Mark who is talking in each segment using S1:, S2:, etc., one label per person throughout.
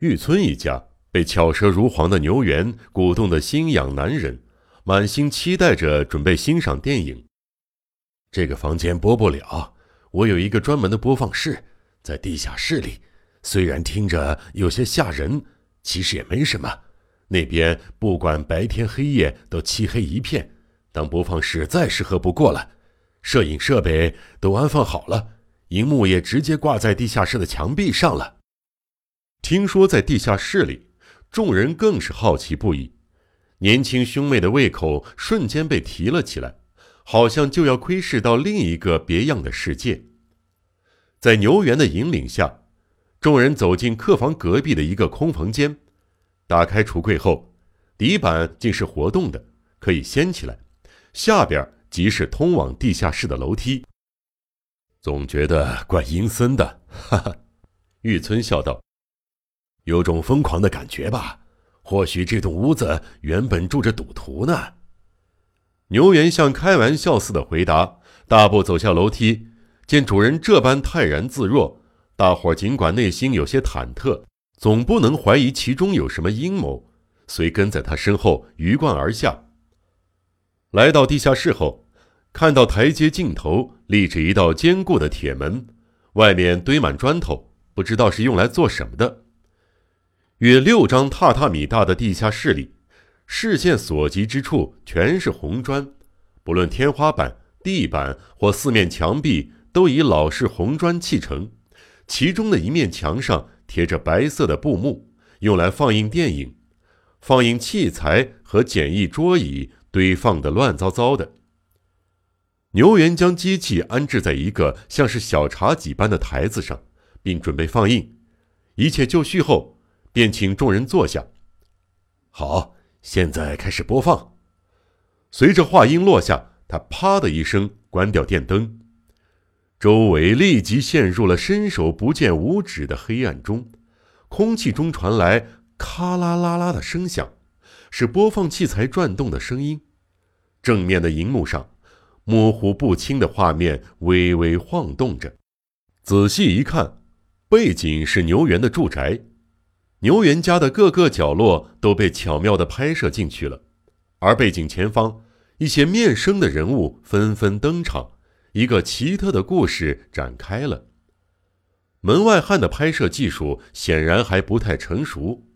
S1: 玉村一家被巧舌如簧的牛元鼓动的心痒难忍，满心期待着准备欣赏电影。这个房间播不了，我有一个专门的播放室，在地下室里。虽然听着有些吓人，其实也没什么。那边不管白天黑夜都漆黑一片，当播放室再适合不过了。摄影设备都安放好了，荧幕也直接挂在地下室的墙壁上了。听说在地下室里，众人更是好奇不已。年轻兄妹的胃口瞬间被提了起来，好像就要窥视到另一个别样的世界。在牛元的引领下，众人走进客房隔壁的一个空房间。打开橱柜后，底板竟是活动的，可以掀起来，下边即是通往地下室的楼梯。总觉得怪阴森的，哈哈。玉村笑道：“有种疯狂的感觉吧？或许这栋屋子原本住着赌徒呢。”牛元像开玩笑似的回答，大步走下楼梯。见主人这般泰然自若，大伙尽管内心有些忐忑。总不能怀疑其中有什么阴谋，遂跟在他身后鱼贯而下。来到地下室后，看到台阶尽头立着一道坚固的铁门，外面堆满砖头，不知道是用来做什么的。约六张榻榻米大的地下室里，视线所及之处全是红砖，不论天花板、地板或四面墙壁，都以老式红砖砌成。其中的一面墙上。贴着白色的布幕，用来放映电影，放映器材和简易桌椅堆放的乱糟糟的。牛元将机器安置在一个像是小茶几般的台子上，并准备放映。一切就绪后，便请众人坐下。好，现在开始播放。随着话音落下，他啪的一声关掉电灯。周围立即陷入了伸手不见五指的黑暗中，空气中传来咔啦啦啦的声响，是播放器材转动的声音。正面的荧幕上，模糊不清的画面微微晃动着。仔细一看，背景是牛园的住宅，牛元家的各个角落都被巧妙地拍摄进去了，而背景前方，一些面生的人物纷纷登场。一个奇特的故事展开了。门外汉的拍摄技术显然还不太成熟，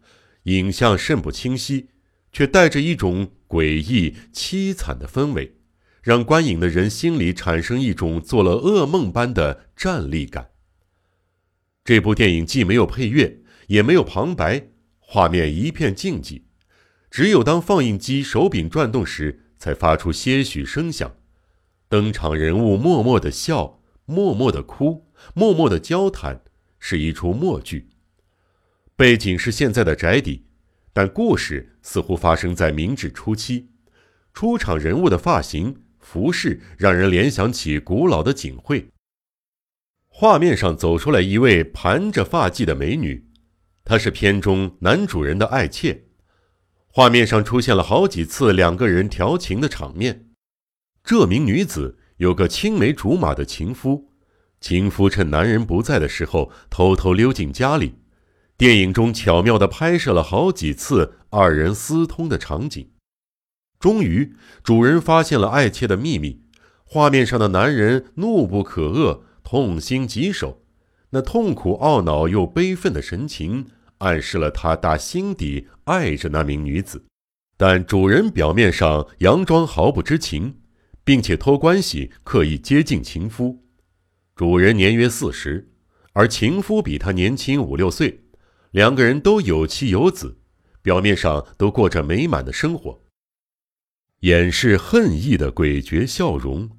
S1: 影像甚不清晰，却带着一种诡异凄惨的氛围，让观影的人心里产生一种做了噩梦般的战栗感。这部电影既没有配乐，也没有旁白，画面一片静寂，只有当放映机手柄转动时，才发出些许声响。登场人物默默的笑，默默的哭，默默的交谈，是一出默剧。背景是现在的宅邸，但故事似乎发生在明治初期。出场人物的发型、服饰让人联想起古老的警会。画面上走出来一位盘着发髻的美女，她是片中男主人的爱妾。画面上出现了好几次两个人调情的场面。这名女子有个青梅竹马的情夫，情夫趁男人不在的时候偷偷溜进家里。电影中巧妙地拍摄了好几次二人私通的场景。终于，主人发现了爱妾的秘密。画面上的男人怒不可遏，痛心疾首，那痛苦、懊恼又悲愤的神情，暗示了他打心底爱着那名女子。但主人表面上佯装毫不知情。并且托关系刻意接近情夫，主人年约四十，而情夫比他年轻五六岁，两个人都有妻有子，表面上都过着美满的生活。掩饰恨意的诡谲笑容，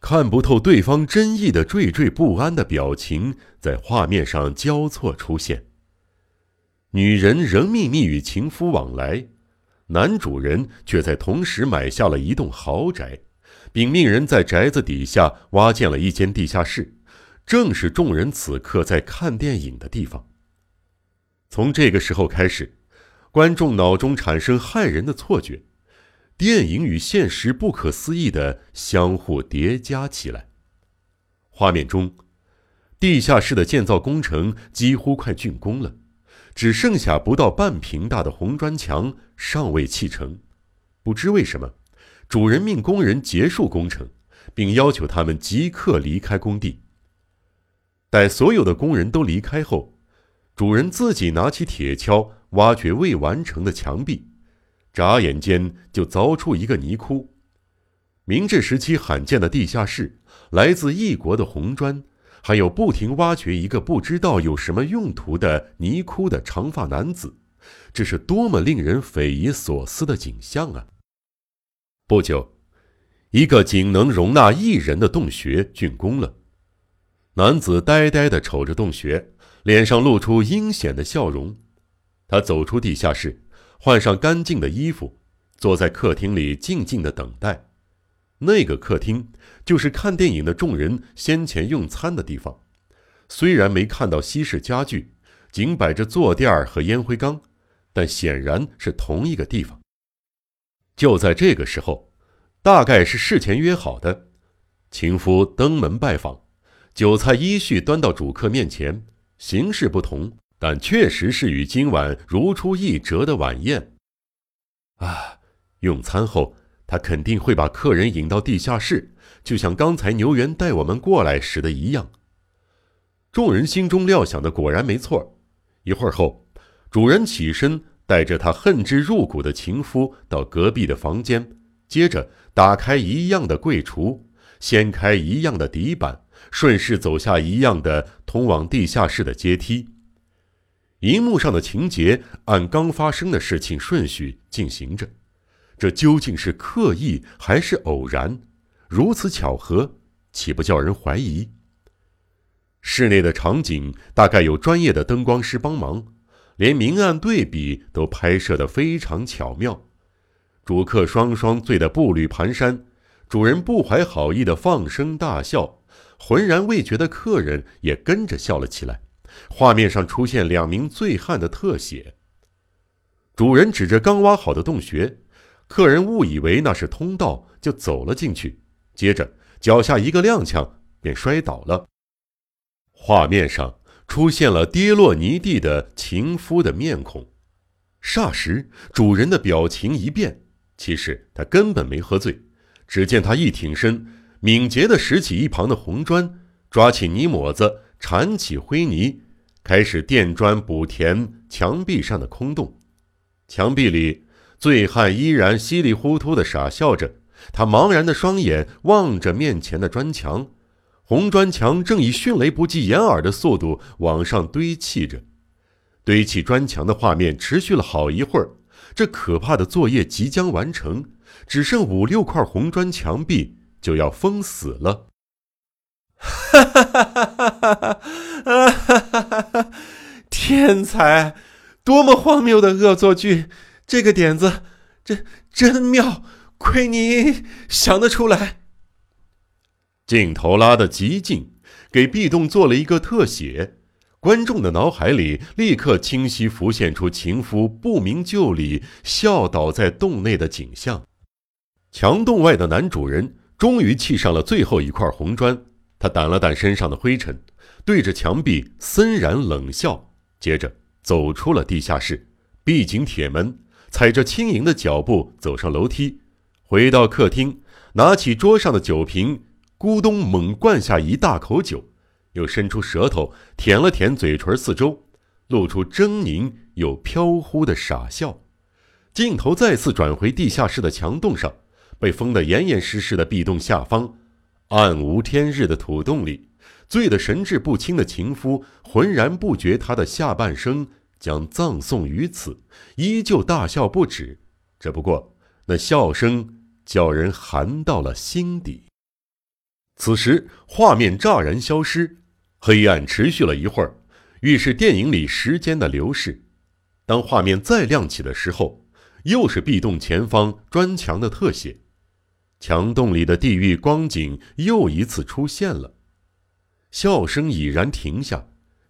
S1: 看不透对方真意的惴惴不安的表情，在画面上交错出现。女人仍秘密与情夫往来，男主人却在同时买下了一栋豪宅。并命人在宅子底下挖建了一间地下室，正是众人此刻在看电影的地方。从这个时候开始，观众脑中产生骇人的错觉，电影与现实不可思议的相互叠加起来。画面中，地下室的建造工程几乎快竣工了，只剩下不到半平大的红砖墙尚未砌成。不知为什么，主人命工人结束工程，并要求他们即刻离开工地。待所有的工人都离开后，主人自己拿起铁锹挖掘未完成的墙壁，眨眼间就凿出一个泥窟。明治时期罕见的地下室，来自异国的红砖，还有不停挖掘一个不知道有什么用途的泥窟的长发男子，这是多么令人匪夷所思的景象啊！不久，一个仅能容纳一人的洞穴竣工了。男子呆呆地瞅着洞穴，脸上露出阴险的笑容。他走出地下室，换上干净的衣服，坐在客厅里静静地等待。那个客厅就是看电影的众人先前用餐的地方，虽然没看到西式家具，仅摆着坐垫儿和烟灰缸，但显然是同一个地方。就在这个时候，大概是事前约好的，情夫登门拜访，酒菜依序端到主客面前，形式不同，但确实是与今晚如出一辙的晚宴。啊，用餐后。他肯定会把客人引到地下室，就像刚才牛原带我们过来时的一样。众人心中料想的果然没错。一会儿后，主人起身，带着他恨之入骨的情夫到隔壁的房间，接着打开一样的柜橱，掀开一样的底板，顺势走下一样的通往地下室的阶梯。荧幕上的情节按刚发生的事情顺序进行着。这究竟是刻意还是偶然？如此巧合，岂不叫人怀疑？室内的场景大概有专业的灯光师帮忙，连明暗对比都拍摄得非常巧妙。主客双双醉得步履蹒跚，主人不怀好意的放声大笑，浑然未觉的客人也跟着笑了起来。画面上出现两名醉汉的特写。主人指着刚挖好的洞穴。客人误以为那是通道，就走了进去，接着脚下一个踉跄，便摔倒了。画面上出现了跌落泥地的情夫的面孔，霎时主人的表情一变，其实他根本没喝醉。只见他一挺身，敏捷地拾起一旁的红砖，抓起泥抹子，铲起灰泥，开始垫砖补填墙壁上的空洞。墙壁里。醉汉依然稀里糊涂的傻笑着，他茫然的双眼望着面前的砖墙，红砖墙正以迅雷不及掩耳的速度往上堆砌着。堆砌砖墙的画面持续了好一会儿，这可怕的作业即将完成，只剩五六块红砖墙壁就要封死了。哈哈哈哈哈！哈哈哈哈！天才，多么荒谬的恶作剧！这个点子，真真妙，亏你想得出来。镜头拉得极近，给壁洞做了一个特写，观众的脑海里立刻清晰浮现出情夫不明就里笑倒在洞内的景象。墙洞外的男主人终于砌上了最后一块红砖，他掸了掸身上的灰尘，对着墙壁森然冷笑，接着走出了地下室，闭紧铁门。踩着轻盈的脚步走上楼梯，回到客厅，拿起桌上的酒瓶，咕咚猛灌下一大口酒，又伸出舌头舔了舔嘴唇四周，露出狰狞又飘忽的傻笑。镜头再次转回地下室的墙洞上，被封得严严实实的壁洞下方，暗无天日的土洞里，醉得神志不清的情夫浑然不觉他的下半生。将葬送于此，依旧大笑不止。只不过那笑声叫人寒到了心底。此时画面乍然消失，黑暗持续了一会儿，预示电影里时间的流逝。当画面再亮起的时候，又是壁洞前方砖墙的特写，墙洞里的地狱光景又一次出现了。笑声已然停下。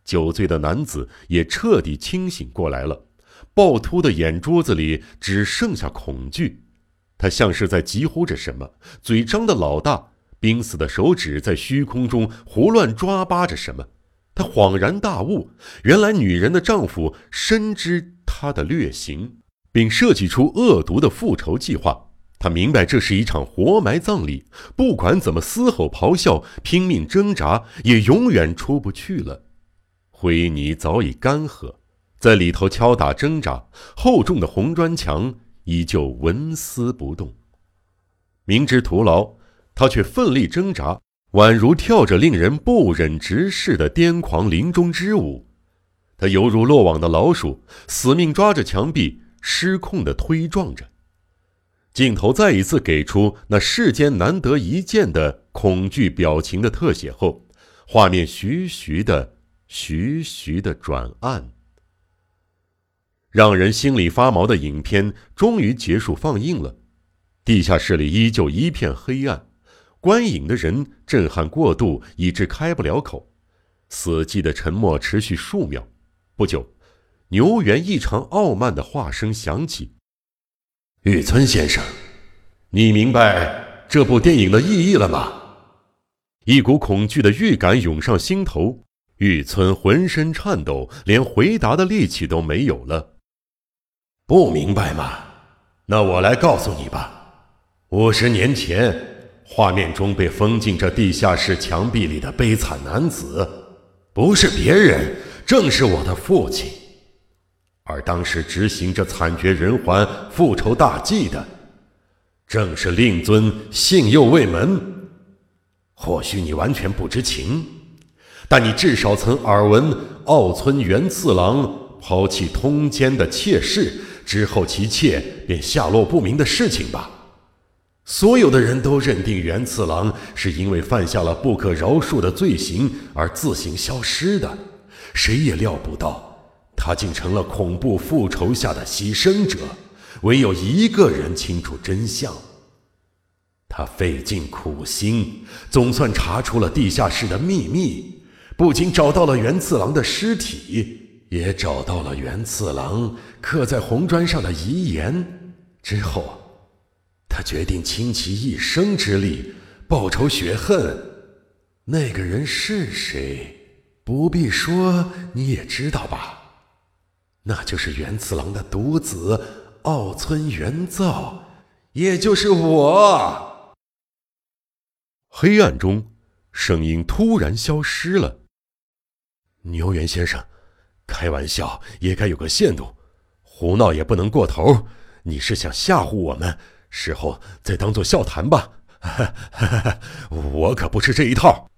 S1: 酒醉的男子也彻底清醒过来了，暴突的眼珠子里只剩下恐惧，他像是在疾呼着什么，嘴张得老大，濒死的手指在虚空中胡乱抓扒着什么，他恍然大悟，原来女人的丈夫深知她的劣行，并设计出恶毒的复仇计划。他明白这是一场活埋葬礼，不管怎么嘶吼咆哮、拼命挣扎，也永远出不去了。灰泥早已干涸，在里头敲打挣扎，厚重的红砖墙依旧纹丝不动。明知徒劳，他却奋力挣扎，宛如跳着令人不忍直视的癫狂林中之舞。他犹如落网的老鼠，死命抓着墙壁，失控的推撞着。镜头再一次给出那世间难得一见的恐惧表情的特写后，画面徐徐的、徐徐的转暗。让人心里发毛的影片终于结束放映了，地下室里依旧一片黑暗，观影的人震撼过度以致开不了口，死寂的沉默持续数秒。不久，牛原异常傲慢的话声响起。玉村先生，你明白这部电影的意义了吗？一股恐惧的预感涌上心头，玉村浑身颤抖，连回答的力气都没有了。不明白吗？那我来告诉你吧。五十年前，画面中被封进这地下室墙壁里的悲惨男子，不是别人，正是我的父亲。而当时执行这惨绝人寰复仇大计的，正是令尊信右卫门。或许你完全不知情，但你至少曾耳闻奥村元次郎抛弃通奸的妾室之后，其妾便下落不明的事情吧？所有的人都认定元次郎是因为犯下了不可饶恕的罪行而自行消失的，谁也料不到。他竟成了恐怖复仇下的牺牲者，唯有一个人清楚真相。他费尽苦心，总算查出了地下室的秘密，不仅找到了元次郎的尸体，也找到了元次郎刻在红砖上的遗言。之后，他决定倾其一生之力报仇雪恨。那个人是谁？不必说，你也知道吧。那就是元次郎的独子奥村元造，也就是我。黑暗中，声音突然消失了。牛原先生，开玩笑也该有个限度，胡闹也不能过头。你是想吓唬我们，事后再当做笑谈吧？我可不吃这一套。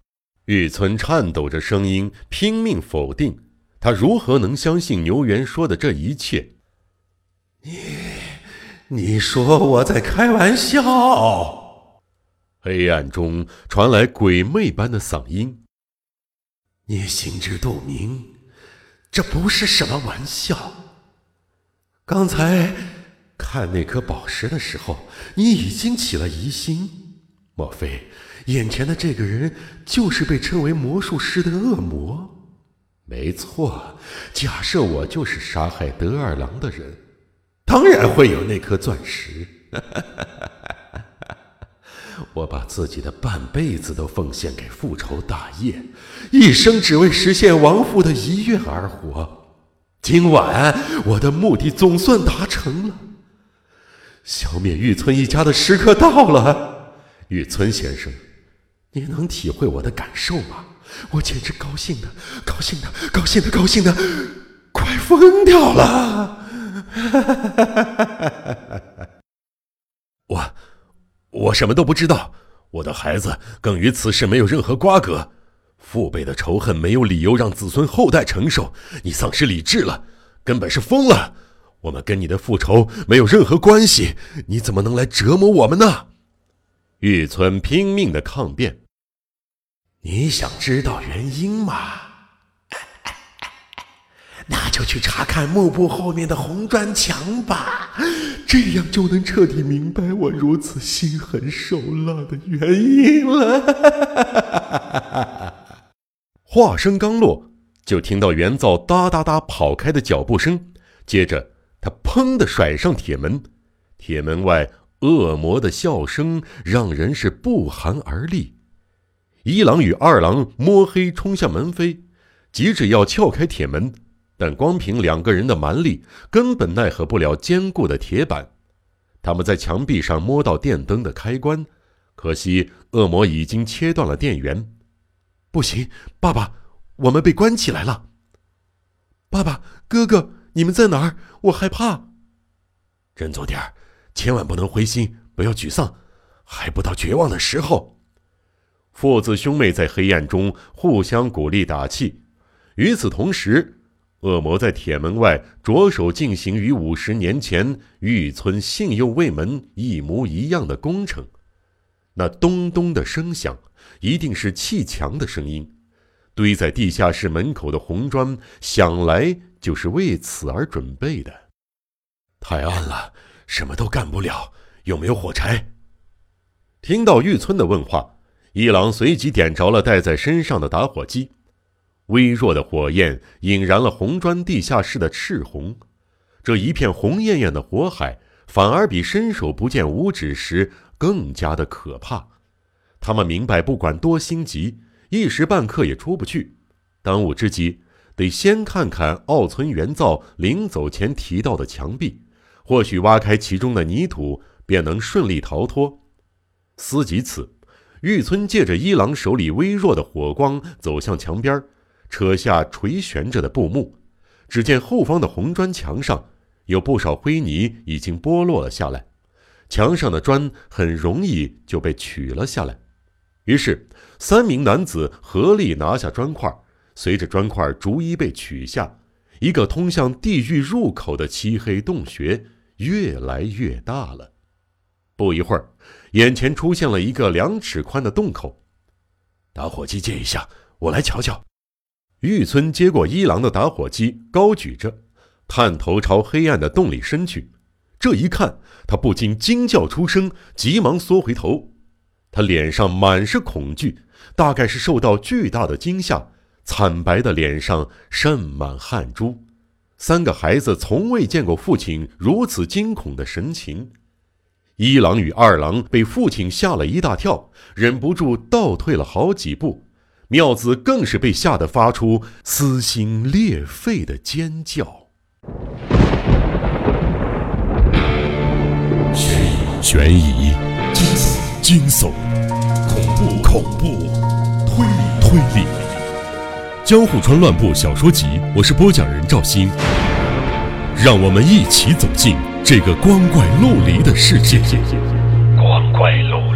S1: 玉村颤抖着声音拼命否定。他如何能相信牛原说的这一切？你，你说我在开玩笑？黑暗中传来鬼魅般的嗓音。你心知肚明，这不是什么玩笑。刚才看那颗宝石的时候，你已经起了疑心。莫非眼前的这个人就是被称为魔术师的恶魔？没错，假设我就是杀害德二郎的人，当然会有那颗钻石。哈哈哈哈我把自己的半辈子都奉献给复仇大业，一生只为实现亡父的遗愿而活。今晚我的目的总算达成了，消灭玉村一家的时刻到了。玉村先生，您能体会我的感受吗？我简直高兴的，高兴的，高兴的，高兴的，快疯掉了！我，什么都不知道，我的孩子更与此事没有任何瓜葛。父辈的仇恨没有理由让子孙后代承受。你丧失理智了，根本是疯了。我们跟你的复仇没有任何关系，你怎么能来折磨我们呢？玉村拼命的抗辩。你想知道原因吗？那就去查看幕布后面的红砖墙吧，这样就能彻底明白我如此心狠手辣的原因了。话声刚落，就听到元造哒哒哒跑开的脚步声，接着他砰的甩上铁门，铁门外恶魔的笑声让人是不寒而栗。一郎与二郎摸黑冲向门扉，急着要撬开铁门，但光凭两个人的蛮力，根本奈何不了坚固的铁板。他们在墙壁上摸到电灯的开关，可惜恶魔已经切断了电源。
S2: 不行，爸爸，我们被关起来了。爸爸，哥哥，你们在哪儿？我害怕。
S3: 振作点儿，千万不能灰心，不要沮丧，还不到绝望的时候。
S1: 父子兄妹在黑暗中互相鼓励打气。与此同时，恶魔在铁门外着手进行与五十年前玉村信右卫门一模一样的工程。那咚咚的声响，一定是砌墙的声音。堆在地下室门口的红砖，想来就是为此而准备的。
S3: 太暗了，什么都干不了。有没有火柴？
S1: 听到玉村的问话，一郎随即点着了带在身上的打火机。微弱的火焰引燃了红砖地下室的赤红，这一片红艳艳的火海，反而比伸手不见五指时更加的可怕。他们明白，不管多心急，一时半刻也出不去。当务之急，得先看看奥村元造临走前提到的墙壁，或许挖开其中的泥土，便能顺利逃脱。思及此，玉村借着一郎手里微弱的火光，走向墙边儿扯下垂悬着的布幕，只见后方的红砖墙上有不少灰泥已经剥落了下来，墙上的砖很容易就被取了下来。于是，三名男子合力拿下砖块，随着砖块逐一被取下，一个通向地狱入口的漆黑洞穴越来越大了。不一会儿，眼前出现了一个两尺宽的洞口。
S3: 打火机借一下，我来瞧瞧。
S1: 玉村接过一郎的打火机，高举着，探头朝黑暗的洞里伸去。这一看，他不禁惊叫出声，急忙缩回头。他脸上满是恐惧，大概是受到巨大的惊吓，惨白的脸上渗满汗珠。三个孩子从未见过父亲如此惊恐的神情。一郎与二郎被父亲吓了一大跳，忍不住倒退了好几步。妙子更是被吓得发出撕心裂肺的尖叫。
S4: 悬疑悬疑、惊悚、恐怖、恐怖、推理、推理，《江户川乱步小说集》，我是播讲人赵鑫，让我们一起走进这个光怪陆离的世界。
S5: 光怪陆。